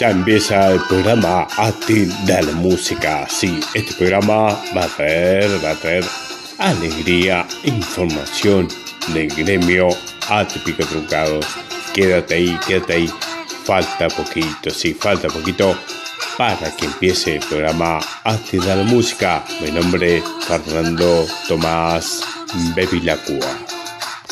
Ya empieza el programa A ti de la música. Sí, este programa va a traer, va a traer alegría, información del gremio atípico truncado. Quédate ahí, quédate ahí. Falta poquito, sí, falta poquito para que empiece el programa A ti de la música. Mi nombre es Fernando Tomás Bevilacua.